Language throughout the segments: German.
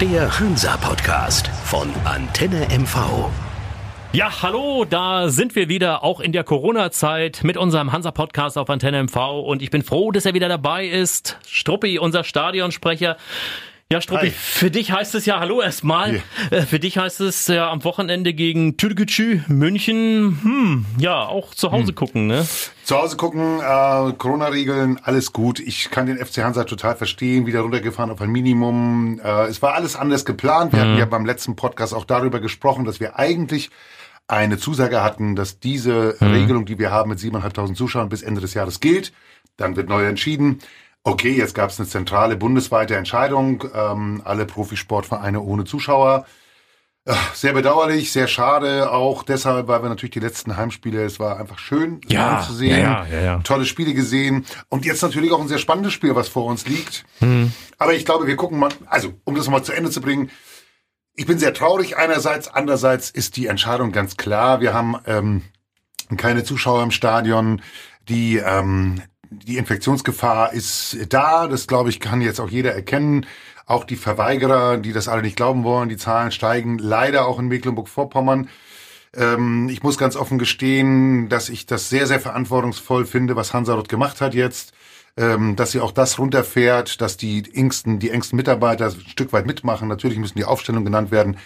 Der Hansa-Podcast von Antenne MV. Ja, hallo, da sind wir wieder, auch in der Corona-Zeit mit unserem Hansa-Podcast auf Antenne MV und ich bin froh, dass er wieder dabei ist. Struppi, unser Stadionsprecher. Ja, Struppi, Hi. für dich heißt es ja, hallo erstmal, yeah. für dich heißt es ja am Wochenende gegen Türkgücü, München, hm, ja, auch zu Hause hm. gucken, ne? Zu Hause gucken, äh, Corona-Regeln, alles gut. Ich kann den FC Hansa total verstehen, wieder runtergefahren auf ein Minimum. Äh, es war alles anders geplant. Wir hm. hatten ja beim letzten Podcast auch darüber gesprochen, dass wir eigentlich eine Zusage hatten, dass diese hm. Regelung, die wir haben mit 7.500 Zuschauern bis Ende des Jahres gilt. Dann wird neu entschieden okay, jetzt gab es eine zentrale bundesweite Entscheidung, ähm, alle Profisportvereine ohne Zuschauer. Sehr bedauerlich, sehr schade, auch deshalb, weil wir natürlich die letzten Heimspiele, es war einfach schön ja, zu sehen, ja, ja, ja, tolle Spiele gesehen und jetzt natürlich auch ein sehr spannendes Spiel, was vor uns liegt. Hm. Aber ich glaube, wir gucken mal, also um das mal zu Ende zu bringen, ich bin sehr traurig einerseits, andererseits ist die Entscheidung ganz klar. Wir haben ähm, keine Zuschauer im Stadion, die ähm, die Infektionsgefahr ist da, das glaube ich, kann jetzt auch jeder erkennen. Auch die Verweigerer, die das alle nicht glauben wollen, die Zahlen steigen leider auch in Mecklenburg-Vorpommern. Ähm, ich muss ganz offen gestehen, dass ich das sehr, sehr verantwortungsvoll finde, was Hansa dort gemacht hat jetzt. Ähm, dass sie auch das runterfährt, dass die engsten, die engsten Mitarbeiter ein Stück weit mitmachen. Natürlich müssen die Aufstellungen genannt werden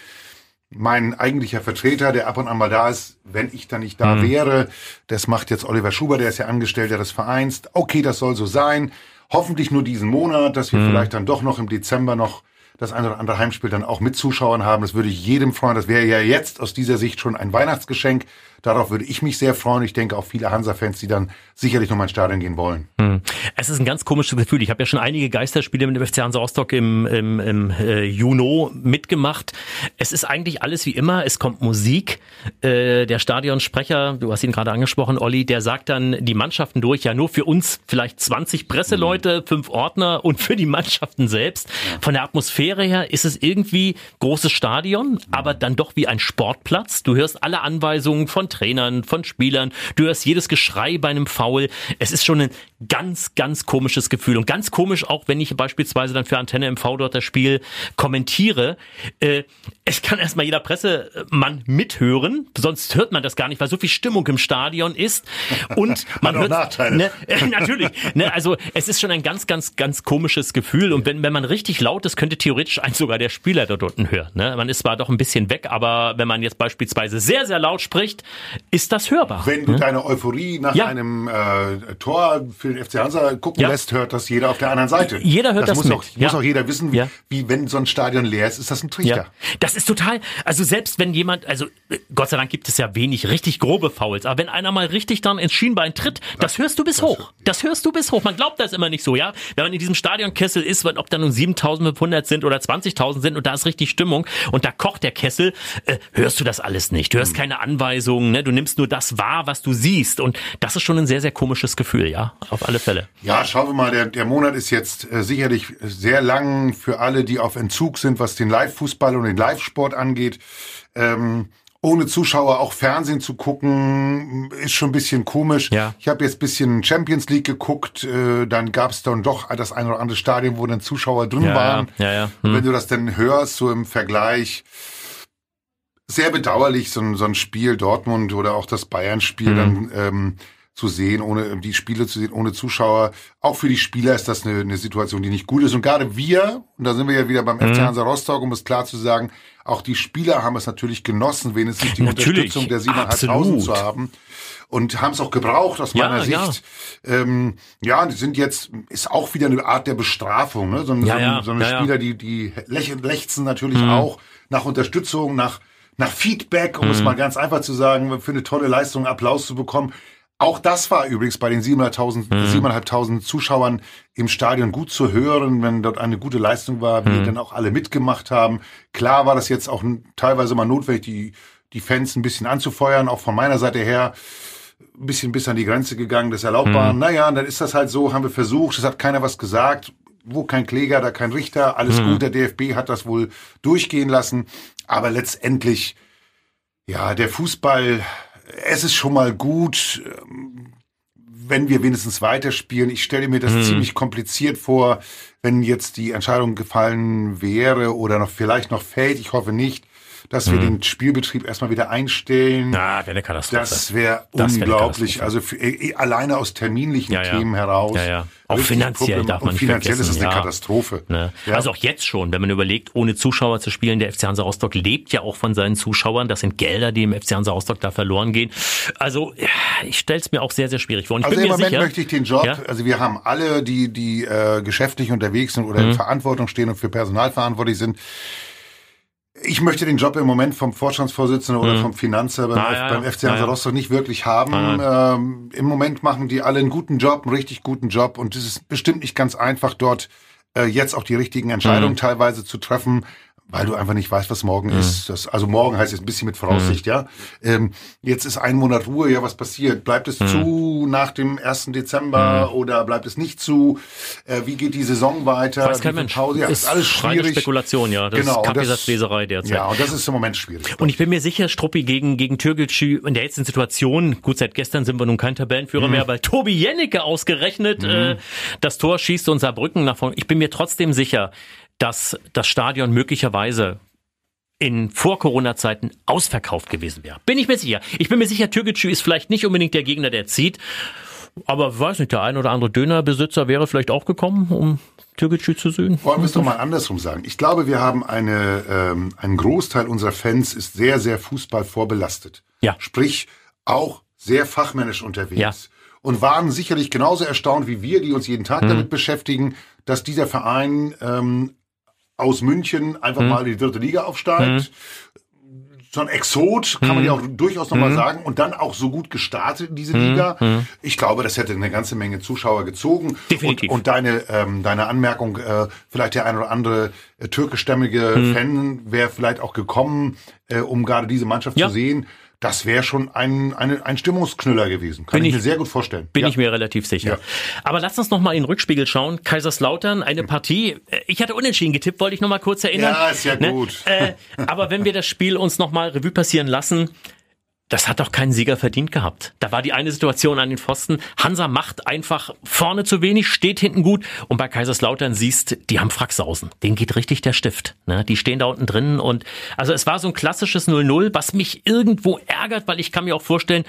mein eigentlicher Vertreter, der ab und an mal da ist, wenn ich dann nicht da mhm. wäre. Das macht jetzt Oliver Schuber, der ist ja Angestellter des Vereins. Okay, das soll so sein. Hoffentlich nur diesen Monat, dass wir mhm. vielleicht dann doch noch im Dezember noch das eine oder andere Heimspiel dann auch mit Zuschauern haben. Das würde ich jedem freuen. Das wäre ja jetzt aus dieser Sicht schon ein Weihnachtsgeschenk. Darauf würde ich mich sehr freuen. Ich denke auch viele Hansa-Fans, die dann sicherlich noch mal ins Stadion gehen wollen. Hm. Es ist ein ganz komisches Gefühl. Ich habe ja schon einige Geisterspiele mit dem FC Hansa Rostock im, im, im äh, Juno mitgemacht. Es ist eigentlich alles wie immer. Es kommt Musik. Äh, der Stadionsprecher, du hast ihn gerade angesprochen, Olli, der sagt dann die Mannschaften durch. Ja, nur für uns vielleicht 20 Presseleute, mhm. fünf Ordner und für die Mannschaften selbst. Von der Atmosphäre her ist es irgendwie großes Stadion, aber dann doch wie ein Sportplatz. Du hörst alle Anweisungen von Trainern, von Spielern. Du hörst jedes Geschrei bei einem Foul. Es ist schon ein ganz, ganz komisches Gefühl. Und ganz komisch auch, wenn ich beispielsweise dann für Antenne MV dort das Spiel kommentiere. Äh, es kann erstmal jeder Pressemann mithören, sonst hört man das gar nicht, weil so viel Stimmung im Stadion ist. Und man hört, Nachteile. Ne, äh, natürlich. Ne, also es ist schon ein ganz, ganz, ganz komisches Gefühl. Und wenn, wenn man richtig laut ist, könnte theoretisch ein sogar der Spieler dort unten hören. Ne? Man ist zwar doch ein bisschen weg, aber wenn man jetzt beispielsweise sehr, sehr laut spricht, ist das hörbar. Wenn du hm? deine Euphorie nach ja. einem äh, Tor für den FC Hansa gucken ja. lässt, hört das jeder auf der anderen Seite. Jeder hört das, das muss Auch, ja. Muss auch jeder wissen, wie, wie, wenn so ein Stadion leer ist, ist das ein Trichter. Das ist total, also selbst wenn jemand, also Gott sei Dank gibt es ja wenig richtig grobe Fouls, aber wenn einer mal richtig dann ins Schienbein tritt, das, das hörst du bis das hoch. Das hörst du bis hoch. Man glaubt das immer nicht so, ja. Wenn man in diesem Stadionkessel ist, ob da nun 7500 sind oder 20.000 sind und da ist richtig Stimmung und da kocht der Kessel, äh, hörst du das alles nicht. Du hörst hm. keine Anweisungen, ne? du nimmst nur das wahr, was du siehst und das ist schon ein sehr, sehr komisches Gefühl, ja, auf alle Fälle. Ja, schauen wir mal, der, der Monat ist jetzt äh, sicherlich sehr lang für alle, die auf Entzug sind, was den Live-Fußball und den Live-Sport angeht. Ähm, ohne Zuschauer auch Fernsehen zu gucken, ist schon ein bisschen komisch. Ja. Ich habe jetzt bisschen Champions League geguckt, äh, dann gab es dann doch das ein oder andere Stadion, wo dann Zuschauer drin ja, waren. Ja, ja. Hm. Wenn du das dann hörst, so im Vergleich, sehr bedauerlich, so ein, so ein Spiel Dortmund oder auch das Bayern-Spiel mhm. dann ähm, zu sehen, ohne die Spiele zu sehen, ohne Zuschauer. Auch für die Spieler ist das eine, eine Situation, die nicht gut ist. Und gerade wir, und da sind wir ja wieder beim mhm. FC Hansa Rostock, um es klar zu sagen, auch die Spieler haben es natürlich genossen, wenigstens die natürlich. Unterstützung der 7.500 zu haben. Und haben es auch gebraucht aus meiner ja, Sicht. Ja. Ähm, ja, die sind jetzt, ist auch wieder eine Art der Bestrafung. Ne? So, ja, so, so eine Spieler, die, die lechzen natürlich mhm. auch nach Unterstützung, nach nach Feedback, um mhm. es mal ganz einfach zu sagen, für eine tolle Leistung Applaus zu bekommen. Auch das war übrigens bei den 7.500 mhm. 7.500 Zuschauern im Stadion gut zu hören, wenn dort eine gute Leistung war, wie mhm. dann auch alle mitgemacht haben. Klar war das jetzt auch teilweise mal notwendig, die, die Fans ein bisschen anzufeuern, auch von meiner Seite her ein bisschen bis an die Grenze gegangen des Erlaubbaren. Mhm. Naja, dann ist das halt so, haben wir versucht, es hat keiner was gesagt. Wo kein Kläger, da kein Richter, alles mhm. gut. Der DFB hat das wohl durchgehen lassen. Aber letztendlich, ja, der Fußball, es ist schon mal gut, ähm, wenn wir wenigstens weiterspielen. Ich stelle mir das hm. ziemlich kompliziert vor, wenn jetzt die Entscheidung gefallen wäre oder noch vielleicht noch fällt, ich hoffe nicht, dass wir mhm. den Spielbetrieb erstmal wieder einstellen. Na, wäre eine Katastrophe. Das wäre unglaublich. Also für, äh, alleine aus terminlichen ja, ja. Themen heraus. Ja, ja. Auch finanziell Problem. darf man und finanziell ist es eine Katastrophe. Ne? Also auch jetzt schon, wenn man überlegt, ohne Zuschauer zu spielen, der FC Hansa Rostock lebt ja auch von seinen Zuschauern. Das sind Gelder, die im FC Hansa Rostock da verloren gehen. Also ich stelle es mir auch sehr, sehr schwierig vor. Und ich also bin im Moment sicher, möchte ich den Job, also wir haben alle, die, die äh, geschäftlich unterwegs sind oder mhm. in Verantwortung stehen und für Personal verantwortlich sind, ich möchte den Job im Moment vom Vorstandsvorsitzenden oder mhm. vom Finanzer beim, ah, ja, beim FC Hansa ja, Rostock nicht wirklich haben. Ah, ähm, Im Moment machen die alle einen guten Job, einen richtig guten Job und es ist bestimmt nicht ganz einfach dort äh, jetzt auch die richtigen Entscheidungen mhm. teilweise zu treffen weil du einfach nicht weißt, was morgen mhm. ist. Das, also morgen heißt jetzt ein bisschen mit Voraussicht, mhm. ja. Ähm, jetzt ist ein Monat Ruhe, ja, was passiert? Bleibt es mhm. zu nach dem 1. Dezember mhm. oder bleibt es nicht zu? Äh, wie geht die Saison weiter? Weiß kein Mensch. Pause? Ja, ist, ist alles schwierig. Spekulation, ja. Das genau, ist Kaffeesatzleserei derzeit. Ja, und das ist im Moment schwierig. Und ich bin mir sicher, Struppi gegen, gegen Türkgücü in der jetzigen Situation, gut, seit gestern sind wir nun kein Tabellenführer mhm. mehr, weil Tobi Jennecke ausgerechnet mhm. äh, das Tor schießt und Saarbrücken nach vorne. Ich bin mir trotzdem sicher, dass das Stadion möglicherweise in Vor-Corona-Zeiten ausverkauft gewesen wäre. Bin ich mir sicher. Ich bin mir sicher, Türkgücü ist vielleicht nicht unbedingt der Gegner, der zieht. Aber weiß nicht, der ein oder andere Dönerbesitzer wäre vielleicht auch gekommen, um Türkgücü zu sehen. Wollen wir es doch mal andersrum sagen. Ich glaube, wir haben eine, ähm, ein Großteil unserer Fans ist sehr, sehr Fußball vorbelastet. Ja. Sprich, auch sehr fachmännisch unterwegs. Ja. Und waren sicherlich genauso erstaunt wie wir, die uns jeden Tag hm. damit beschäftigen, dass dieser Verein ähm, aus München einfach hm. mal in die dritte Liga aufsteigt. Hm. So ein Exot, kann man ja auch durchaus nochmal hm. sagen, und dann auch so gut gestartet in diese Liga. Ich glaube, das hätte eine ganze Menge Zuschauer gezogen. Definitiv. Und, und deine, ähm, deine Anmerkung, äh, vielleicht der ein oder andere äh, türkischstämmige Fan wäre vielleicht auch gekommen, äh, um gerade diese Mannschaft ja. zu sehen das wäre schon ein, ein, ein Stimmungsknüller gewesen. Kann bin ich, mir sehr gut vorstellen. Bin ja. ich mir relativ sicher. Ja. Aber lass uns noch mal in den Rückspiegel schauen. Kaiserslautern, eine Partie. Äh, ich hatte unentschieden getippt, wollte ich noch mal kurz erinnern. Ja, ist ja ne? gut. Äh, aber wenn wir das Spiel uns noch mal Revue passieren lassen, das hat doch keinen Sieger verdient gehabt. Da war die eine Situation an den Pfosten. Hansa macht einfach vorne zu wenig, steht hinten gut. Und bei Kaiserslautern siehst, die haben Fracksausen. Denen geht richtig der Stift. Ne? Die stehen da unten drin. Und also es war so ein klassisches 0-0, was mich irgendwo ärgert, weil ich kann mir auch vorstellen,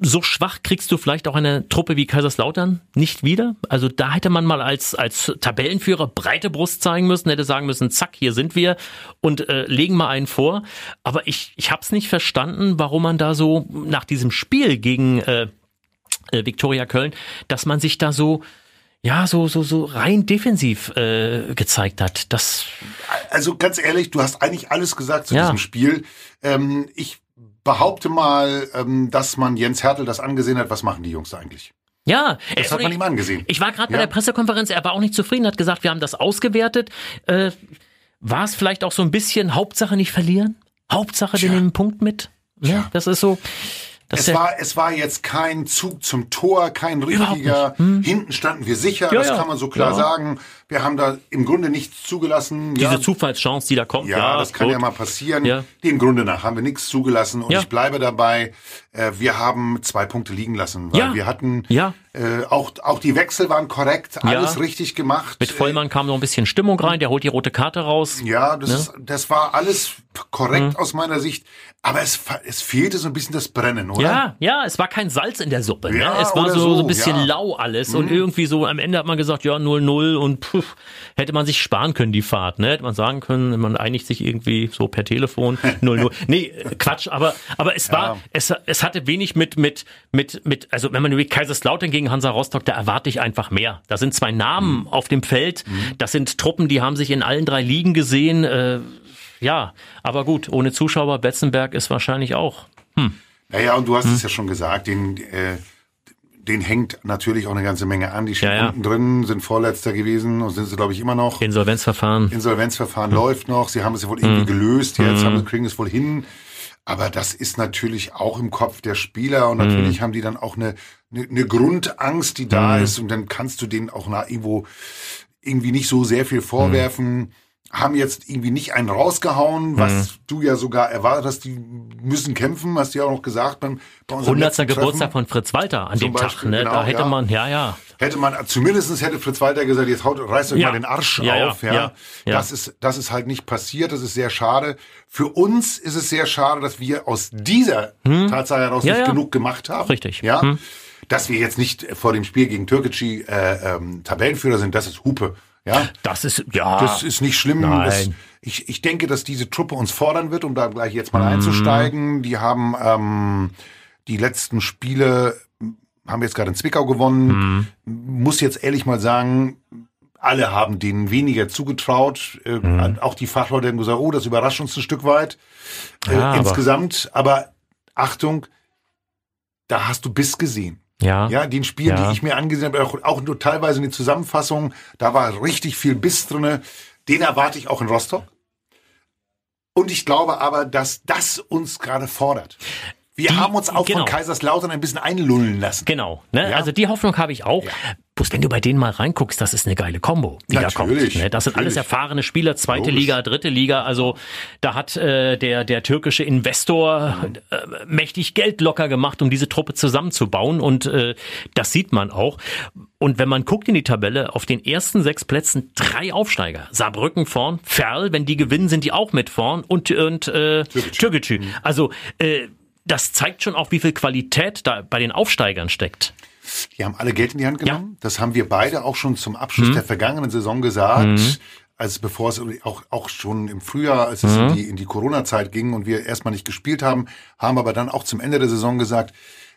so schwach kriegst du vielleicht auch eine Truppe wie Kaiserslautern nicht wieder. Also da hätte man mal als, als Tabellenführer breite Brust zeigen müssen, hätte sagen müssen, zack, hier sind wir und äh, legen mal einen vor. Aber ich, ich habe es nicht verstanden, warum man da so nach diesem Spiel gegen äh, äh, Viktoria Köln, dass man sich da so ja, so, so, so rein defensiv äh, gezeigt hat. Das also ganz ehrlich, du hast eigentlich alles gesagt zu ja. diesem Spiel. Ähm, ich behaupte mal, ähm, dass man Jens Hertel das angesehen hat. Was machen die Jungs da eigentlich? Ja, das hat man ihm angesehen. Ich war gerade ja. bei der Pressekonferenz, er war auch nicht zufrieden, hat gesagt, wir haben das ausgewertet. Äh, war es vielleicht auch so ein bisschen Hauptsache nicht verlieren? Hauptsache, Tja. wir nehmen einen Punkt mit? Ja, das ist so. Das es war, es war jetzt kein Zug zum Tor, kein richtiger. Hm. Hinten standen wir sicher, ja, das kann man so klar ja. sagen. Wir haben da im Grunde nichts zugelassen. Diese ja, Zufallschance, die da kommt. Ja, ja das kann gut. ja mal passieren. Ja. Dem Grunde nach haben wir nichts zugelassen und ich bleibe dabei. Äh, wir haben zwei Punkte liegen lassen, weil wir hatten ja. Äh, auch auch die Wechsel waren korrekt, alles richtig gemacht. Mit Vollmann kam noch ein bisschen Stimmung rein. Der holt die rote Karte raus. Ja, das, ne? ist, das war alles korrekt mhm. aus meiner Sicht. Aber es, es fehlte so ein bisschen das Brennen, oder? Ja, ja, es war kein Salz in der Suppe. Ne? es war so, so, so ein bisschen ja. lau alles. Mhm. Und irgendwie so am Ende hat man gesagt, ja, 0-0 und pff, hätte man sich sparen können, die Fahrt. Ne? Hätte man sagen können, man einigt sich irgendwie so per Telefon 0-0. nee, Quatsch, aber, aber es war, ja. es, es hatte wenig mit, mit, mit, mit, also wenn man über Kaiserslautern gegen Hansa Rostock, da erwarte ich einfach mehr. Da sind zwei Namen mhm. auf dem Feld. Mhm. Das sind Truppen, die haben sich in allen drei Ligen gesehen. Äh, ja, aber gut, ohne Zuschauer, Betzenberg ist wahrscheinlich auch. Hm. Naja, und du hast hm. es ja schon gesagt, den, äh, den hängt natürlich auch eine ganze Menge an. Die stehen ja, ja. unten drin, sind Vorletzter gewesen und sind sie, glaube ich, immer noch. Insolvenzverfahren. Insolvenzverfahren hm. läuft noch. Sie haben es ja wohl irgendwie hm. gelöst. Jetzt hm. haben, kriegen es wohl hin. Aber das ist natürlich auch im Kopf der Spieler und natürlich hm. haben die dann auch eine, eine, eine Grundangst, die da hm. ist und dann kannst du denen auch nach irgendwo irgendwie nicht so sehr viel vorwerfen. Haben jetzt irgendwie nicht einen rausgehauen, was Mhm. du ja sogar erwartet hast, die müssen kämpfen, hast du ja auch noch gesagt beim, bei unserem 100. letzten Geburtstag von Fritz Walter an dem Tag. Beispiel, Ne? genau, da hätte ja. man, ja, ja. Hätte man, zumindestens hätte Fritz Walter gesagt, jetzt haut, reißt euch Ja. mal den Arsch Ja, auf. Ja, ja. Das ist, das ist halt nicht passiert. Das ist sehr schade. Für uns ist es sehr schade, dass wir aus dieser Tatsache heraus Hm. Nicht genug gemacht haben. Richtig. Ja. Hm. Dass wir jetzt nicht vor dem Spiel gegen Türkei äh, ähm, Tabellenführer sind, das ist Hupe. Ja. Das ist, ja. Das ist nicht schlimm. Das, ich, ich denke, dass diese Truppe uns fordern wird, um da gleich jetzt mal Mhm. einzusteigen. Die haben ähm, die letzten Spiele, haben jetzt gerade in Zwickau gewonnen. Mhm. Muss jetzt ehrlich mal sagen, alle haben denen weniger zugetraut. Äh, Mhm. Auch die Fachleute haben gesagt, oh, das überrascht uns ein Stück weit äh, Ja, aber- insgesamt. Aber Achtung, da hast du Biss gesehen. Ja. Ja, den Spielen, Ja. die ich mir angesehen habe, auch, auch nur teilweise in den Zusammenfassungen, da war richtig viel Biss drinne. Den erwarte ich auch in Rostock. Und ich glaube aber, dass das uns gerade fordert. Wir Die- haben uns auch genau. von Kaiserslautern ein bisschen einlullen lassen. Genau, ne? Ja. Also die Hoffnung habe ich auch. Bloß wenn du bei denen mal reinguckst, das ist eine geile Kombo, die da Natürlich, kommt. Ne? Das sind alles natürlich. erfahrene Spieler, zweite Logisch. Liga, dritte Liga. Also da hat äh, der der türkische Investor äh, mächtig Geld locker gemacht, um diese Truppe zusammenzubauen und äh, das sieht man auch. Und wenn man guckt in die Tabelle, auf den ersten sechs Plätzen drei Aufsteiger. Saarbrücken vorn, Ferl, wenn die gewinnen, sind die auch mit vorn und und äh, Türkgücü. Also äh, das zeigt schon auch, wie viel Qualität da bei den Aufsteigern steckt. Die haben alle Geld in die Hand genommen. Das haben wir beide auch schon zum Abschluss der vergangenen Saison gesagt. als bevor es auch, auch schon im Frühjahr, als es in die, in die Corona-Zeit ging und wir erstmal nicht gespielt haben, haben aber dann auch zum Ende der Saison gesagt,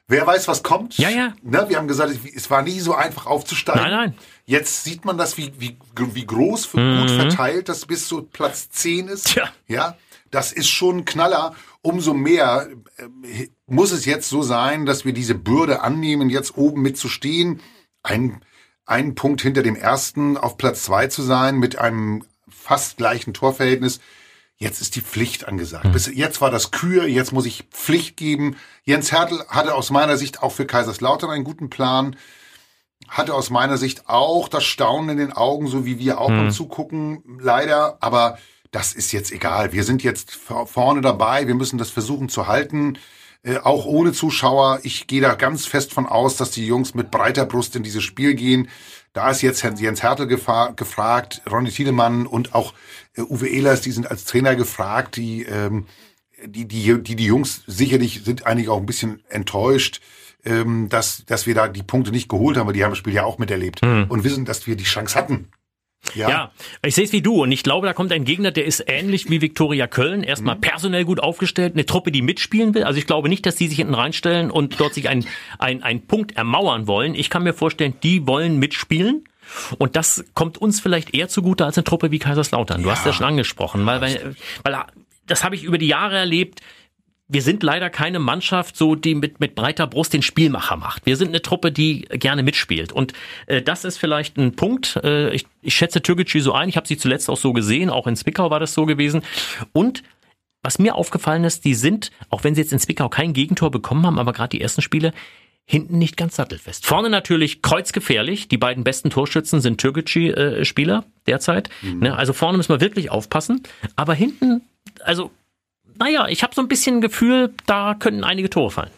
wer weiß, was kommt. Ja, ja. Ne, wir haben gesagt, es war nie so einfach aufzusteigen. Nein, nein. Jetzt sieht man das, wie, wie, wie groß, wie gut verteilt das bis zu Platz 10 ist. Tja. Ja, das ist schon ein Knaller. Umso mehr äh, muss es jetzt so sein, dass wir diese Bürde annehmen, jetzt oben mitzustehen. Ein, einen Punkt hinter dem ersten auf Platz zwei zu sein mit einem fast gleichen Torverhältnis. Jetzt ist die Pflicht angesagt. Bis jetzt war das Kür, jetzt muss ich Pflicht geben. Jens Hertel hatte aus meiner Sicht auch für Kaiserslautern einen guten Plan. Hatte aus meiner Sicht auch das Staunen in den Augen, so wie wir auch beim Zugucken, leider. Aber das ist jetzt egal. Wir sind jetzt vor- vorne dabei. Wir müssen das versuchen zu halten. Äh, auch ohne Zuschauer. Ich gehe da ganz fest von aus, dass die Jungs mit breiter Brust in dieses Spiel gehen. Da ist jetzt Jens Hertel gefragt, Ronny Tiedemann und auch äh, Uwe Ehlers, die sind als Trainer gefragt, die, ähm, die, die, die, die Jungs sicherlich sind eigentlich auch ein bisschen enttäuscht, ähm, dass, dass wir da die Punkte nicht geholt haben, weil die haben das Spiel ja auch miterlebt und wissen, dass wir die Chance hatten. Ja. Ja, ich sehe es wie du und ich glaube, da kommt ein Gegner, der ist ähnlich wie Viktoria Köln. Mhm. Erstmal personell gut aufgestellt, eine Truppe, die mitspielen will. Also ich glaube nicht, dass die sich hinten reinstellen und dort sich ein, ein, ein Punkt ermauern wollen. Ich kann mir vorstellen, die wollen mitspielen. Und das kommt uns vielleicht eher zugute als eine Truppe wie Kaiserslautern. Du hast ja schon angesprochen, weil, weil, weil das habe ich über die Jahre erlebt. Wir sind leider keine Mannschaft, so die mit, mit breiter Brust den Spielmacher macht. Wir sind eine Truppe, die gerne mitspielt. Und äh, das ist vielleicht ein Punkt. Äh, ich, ich schätze Türkgücü so ein. Ich habe sie zuletzt auch so gesehen. Auch in Zwickau war das so gewesen. Und was mir aufgefallen ist, die sind, auch wenn sie jetzt in Zwickau kein Gegentor bekommen haben, aber gerade die ersten Spiele, hinten nicht ganz sattelfest. Vorne natürlich kreuzgefährlich. Die beiden besten Torschützen sind Türkgücü-Spieler derzeit. Ne, also vorne müssen wir wirklich aufpassen. Aber hinten, also naja, ich habe so ein bisschen Gefühl, da könnten einige Tore fallen.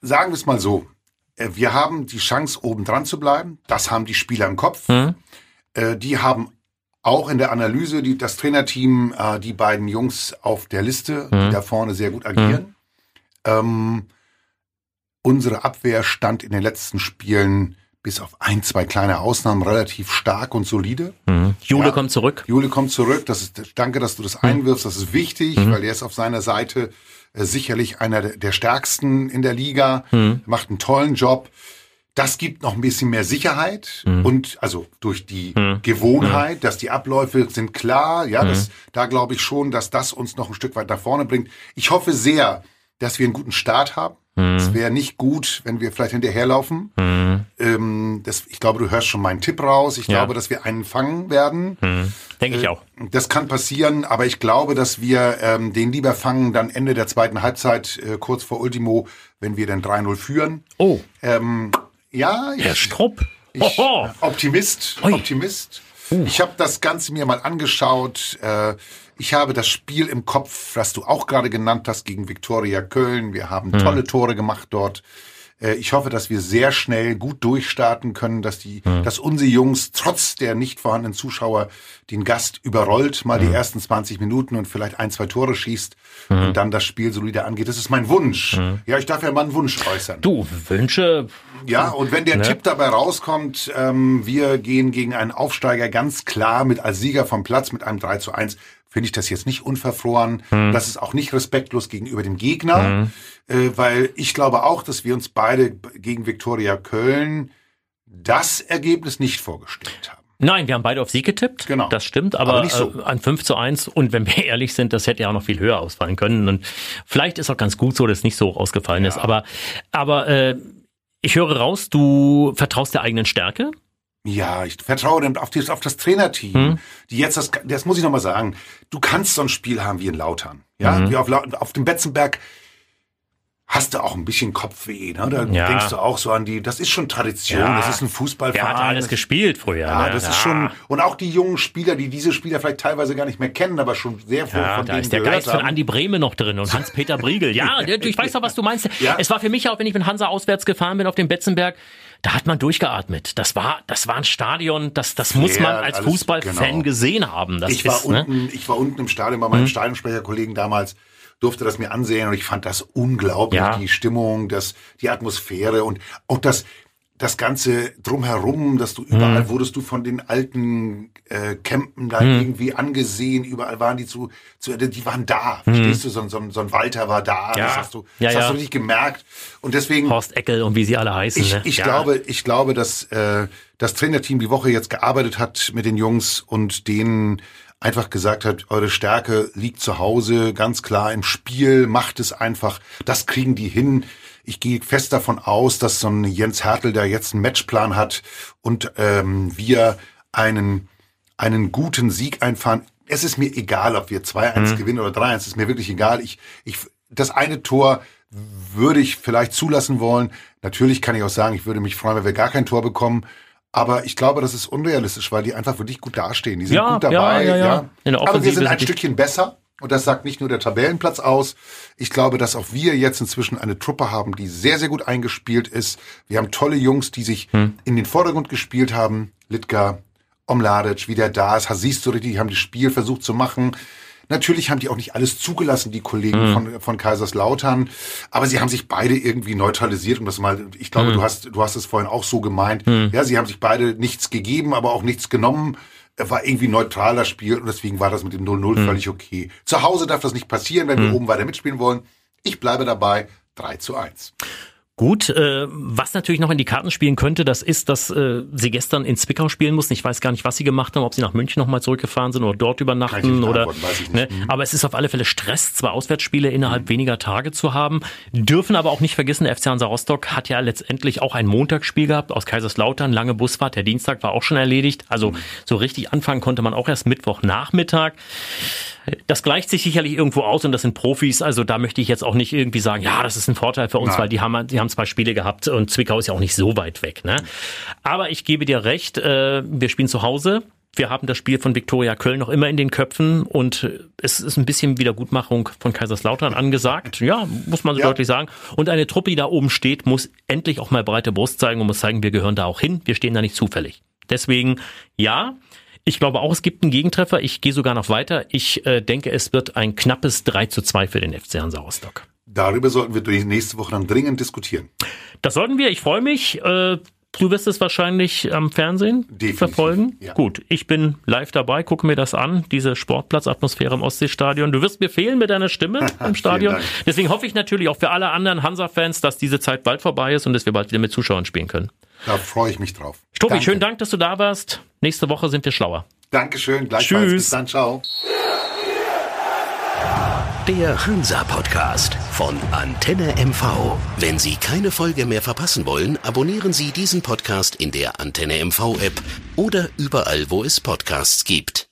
Sagen wir es mal so. Äh, Wir haben die Chance, oben dran zu bleiben. Das haben die Spieler im Kopf. Mhm. Äh, Die haben auch in der Analyse, die, das Trainerteam, äh, die beiden Jungs auf der Liste, die da vorne sehr gut agieren. Ähm, unsere Abwehr stand in den letzten Spielen bis auf ein, zwei kleine Ausnahmen relativ stark und solide. Jule Ja. kommt zurück. Jule kommt zurück. Das ist, danke, dass du das einwirfst. Das ist wichtig, weil er ist auf seiner Seite äh, sicherlich einer der, stärksten in der Liga. Macht einen tollen Job. Das gibt noch ein bisschen mehr Sicherheit und also durch die Gewohnheit, dass die Abläufe sind klar. Ja, das, da glaube ich schon, dass das uns noch ein Stück weit nach vorne bringt. Ich hoffe sehr, dass wir einen guten Start haben. Es wäre nicht gut, wenn wir vielleicht hinterherlaufen. Ähm, das, ich glaube, du hörst schon meinen Tipp raus. Ich Ja. glaube, dass wir einen fangen werden. Denke ich auch. Das kann passieren, aber ich glaube, dass wir ähm, den lieber fangen dann Ende der zweiten Halbzeit, äh, kurz vor Ultimo, wenn wir dann 3-0 führen. Oh, Ähm, ja, Herr ich, Strupp. ich. Optimist, Ui. Optimist. Uh. Ich habe das Ganze mir mal angeschaut. Äh, ich habe das Spiel im Kopf, das du auch gerade genannt hast, gegen Viktoria Köln. Wir haben hm. tolle Tore gemacht dort. Äh, ich hoffe, dass wir sehr schnell gut durchstarten können, dass die, mhm. dass unsere Jungs trotz der nicht vorhandenen Zuschauer den Gast überrollt, mal mhm. die ersten 20 Minuten und vielleicht ein, zwei Tore schießt mhm. und dann das Spiel solide angeht. Das ist mein Wunsch. Mhm. Ja, ich darf ja mal einen Wunsch äußern. Du, Wünsche. Ja, und wenn der ne? Tipp dabei rauskommt, ähm, wir gehen gegen einen Aufsteiger ganz klar mit als Sieger vom Platz mit einem 3 zu 1, finde ich das jetzt nicht unverfroren. Hm. Das ist auch nicht respektlos gegenüber dem Gegner, hm. äh, weil ich glaube auch, dass wir uns beide gegen Viktoria Köln das Ergebnis nicht vorgestellt haben. Nein, wir haben beide auf Sieg getippt. Genau. Das stimmt, aber, aber nicht so. äh, an 5 zu 1. Und wenn wir ehrlich sind, das hätte ja auch noch viel höher ausfallen können. Und vielleicht ist auch ganz gut so, dass es nicht so ausgefallen ja. ist. Aber, aber äh, ich höre raus, du vertraust der eigenen Stärke. Ja, ich vertraue auf, die, auf das Trainerteam, hm. die jetzt das, das muss ich nochmal sagen, du kannst so ein Spiel haben wie in Lautern. Ja, mhm. wie auf, auf dem Betzenberg hast du auch ein bisschen Kopfweh, ne? Da ja. denkst du auch so an die, das ist schon Tradition, ja. das ist ein Fußballverein. Der hat alles gespielt früher. Ja, ne? das ja. ist schon, und auch die jungen Spieler, die diese Spieler vielleicht teilweise gar nicht mehr kennen, aber schon sehr viel ja, von da denen ist der Geist haben. von Andi Brehme noch drin und Hans-Peter Briegel. Ja, ich weiß doch, was du meinst. Ja. Es war für mich auch, wenn ich mit Hansa auswärts gefahren bin auf dem Betzenberg, da hat man durchgeatmet. Das war, das war ein Stadion, das, das muss man als Fußballfan genau. gesehen haben. Das ich, war ne? unten, ich war unten im Stadion bei meinem mhm. Stadionsprecherkollegen damals durfte das mir ansehen und ich fand das unglaublich, ja. die Stimmung, das, die Atmosphäre und auch das, das Ganze drumherum, dass du überall mhm. wurdest du von den alten äh, Campen da mhm. irgendwie angesehen, überall waren die zu, zu die waren da, mhm. verstehst du, so, so, so ein Walter war da, ja. das hast du, ja, das ja. hast du nicht gemerkt und deswegen Horst Eckel und wie sie alle heißen. Ich, ne? ich glaube, ich glaube, dass äh, das Trainerteam die Woche jetzt gearbeitet hat mit den Jungs und denen einfach gesagt hat, eure Stärke liegt zu Hause, ganz klar im Spiel, macht es einfach, das kriegen die hin ich gehe fest davon aus, dass so ein Jens Hertel, der jetzt einen Matchplan hat und ähm, wir einen, einen guten Sieg einfahren. Es ist mir egal, ob wir 2-1 mhm. gewinnen oder 3-1, ist mir wirklich egal. Ich, ich, das eine Tor würde ich vielleicht zulassen wollen. Natürlich kann ich auch sagen, ich würde mich freuen, wenn wir gar kein Tor bekommen. Aber ich glaube, das ist unrealistisch, weil die einfach wirklich gut dastehen. Die sind ja, gut dabei. Ja, ja, ja. Aber wir sind ein Stückchen besser. Und das sagt nicht nur der Tabellenplatz aus. Ich glaube, dass auch wir jetzt inzwischen eine Truppe haben, die sehr, sehr gut eingespielt ist. Wir haben tolle Jungs, die sich hm. in den Vordergrund gespielt haben. Litka, Omladic, wie der da ist. Siehst du richtig, die haben das Spiel versucht zu machen. Natürlich haben die auch nicht alles zugelassen, die Kollegen hm. von, von Kaiserslautern. Aber sie haben sich beide irgendwie neutralisiert. Und das mal, ich glaube, hm. du hast, du hast es vorhin auch so gemeint. Hm. Ja, sie haben sich beide nichts gegeben, aber auch nichts genommen war irgendwie neutraler Spiel und deswegen war das mit dem 0-0 mhm. völlig okay. Zu Hause darf das nicht passieren, wenn mhm. wir hm. oben weiter mitspielen wollen. Ich bleibe dabei 3 zu 1. Gut, äh, was natürlich noch in die Karten spielen könnte, das ist, dass äh, sie gestern in Zwickau spielen mussten. Ich weiß gar nicht, was sie gemacht haben, ob sie nach München nochmal zurückgefahren sind oder dort übernachten oder. Ne? Mhm. Aber es ist auf alle Fälle Stress, zwei Auswärtsspiele innerhalb mhm. weniger Tage zu haben. Dürfen aber auch nicht vergessen, der FC Hansa Rostock hat ja letztendlich auch ein Montagsspiel gehabt aus Kaiserslautern, lange Busfahrt. Der Dienstag war auch schon erledigt. Also mhm. so richtig anfangen konnte man auch erst Mittwochnachmittag. Das gleicht sich sicherlich irgendwo aus und das sind Profis. Also da möchte ich jetzt auch nicht irgendwie sagen, ja, das ist ein Vorteil für uns, Nein. weil die haben, die haben zwei Spiele gehabt und Zwickau ist ja auch nicht so weit weg. Ne? Aber ich gebe dir recht, äh, wir spielen zu Hause. Wir haben das Spiel von Viktoria Köln noch immer in den Köpfen und es ist ein bisschen Wiedergutmachung von Kaiserslautern angesagt. Ja, muss man so ja. deutlich sagen. Und eine Truppe, die da oben steht, muss endlich auch mal breite Brust zeigen und muss zeigen, wir gehören da auch hin. Wir stehen da nicht zufällig. Deswegen, ja, ich glaube auch, es gibt einen Gegentreffer. Ich gehe sogar noch weiter. Ich äh, denke, es wird ein knappes 3 zu 2 für den FC Hansa Rostock. Darüber sollten wir nächste Woche dann dringend diskutieren. Das sollten wir. Ich freue mich. Äh, Du wirst es wahrscheinlich am Fernsehen Definitiv, verfolgen. Ja. Gut, ich bin live dabei, gucke mir das an, diese Sportplatzatmosphäre im Ostseestadion. Du wirst mir fehlen mit deiner Stimme im Stadion. Deswegen hoffe ich natürlich auch für alle anderen Hansa-Fans, dass diese Zeit bald vorbei ist und dass wir bald wieder mit Zuschauern spielen können. Da freue ich mich drauf. Tobi, schönen Dank, dass du da warst. Nächste Woche sind wir schlauer. Dankeschön, gleichfalls. Tschüss. Bis dann, ciao. Der Hansa-Podcast von Antenne MV. Wenn Sie keine Folge mehr verpassen wollen, abonnieren Sie diesen Podcast in der Antenne MV-App oder überall, wo es Podcasts gibt.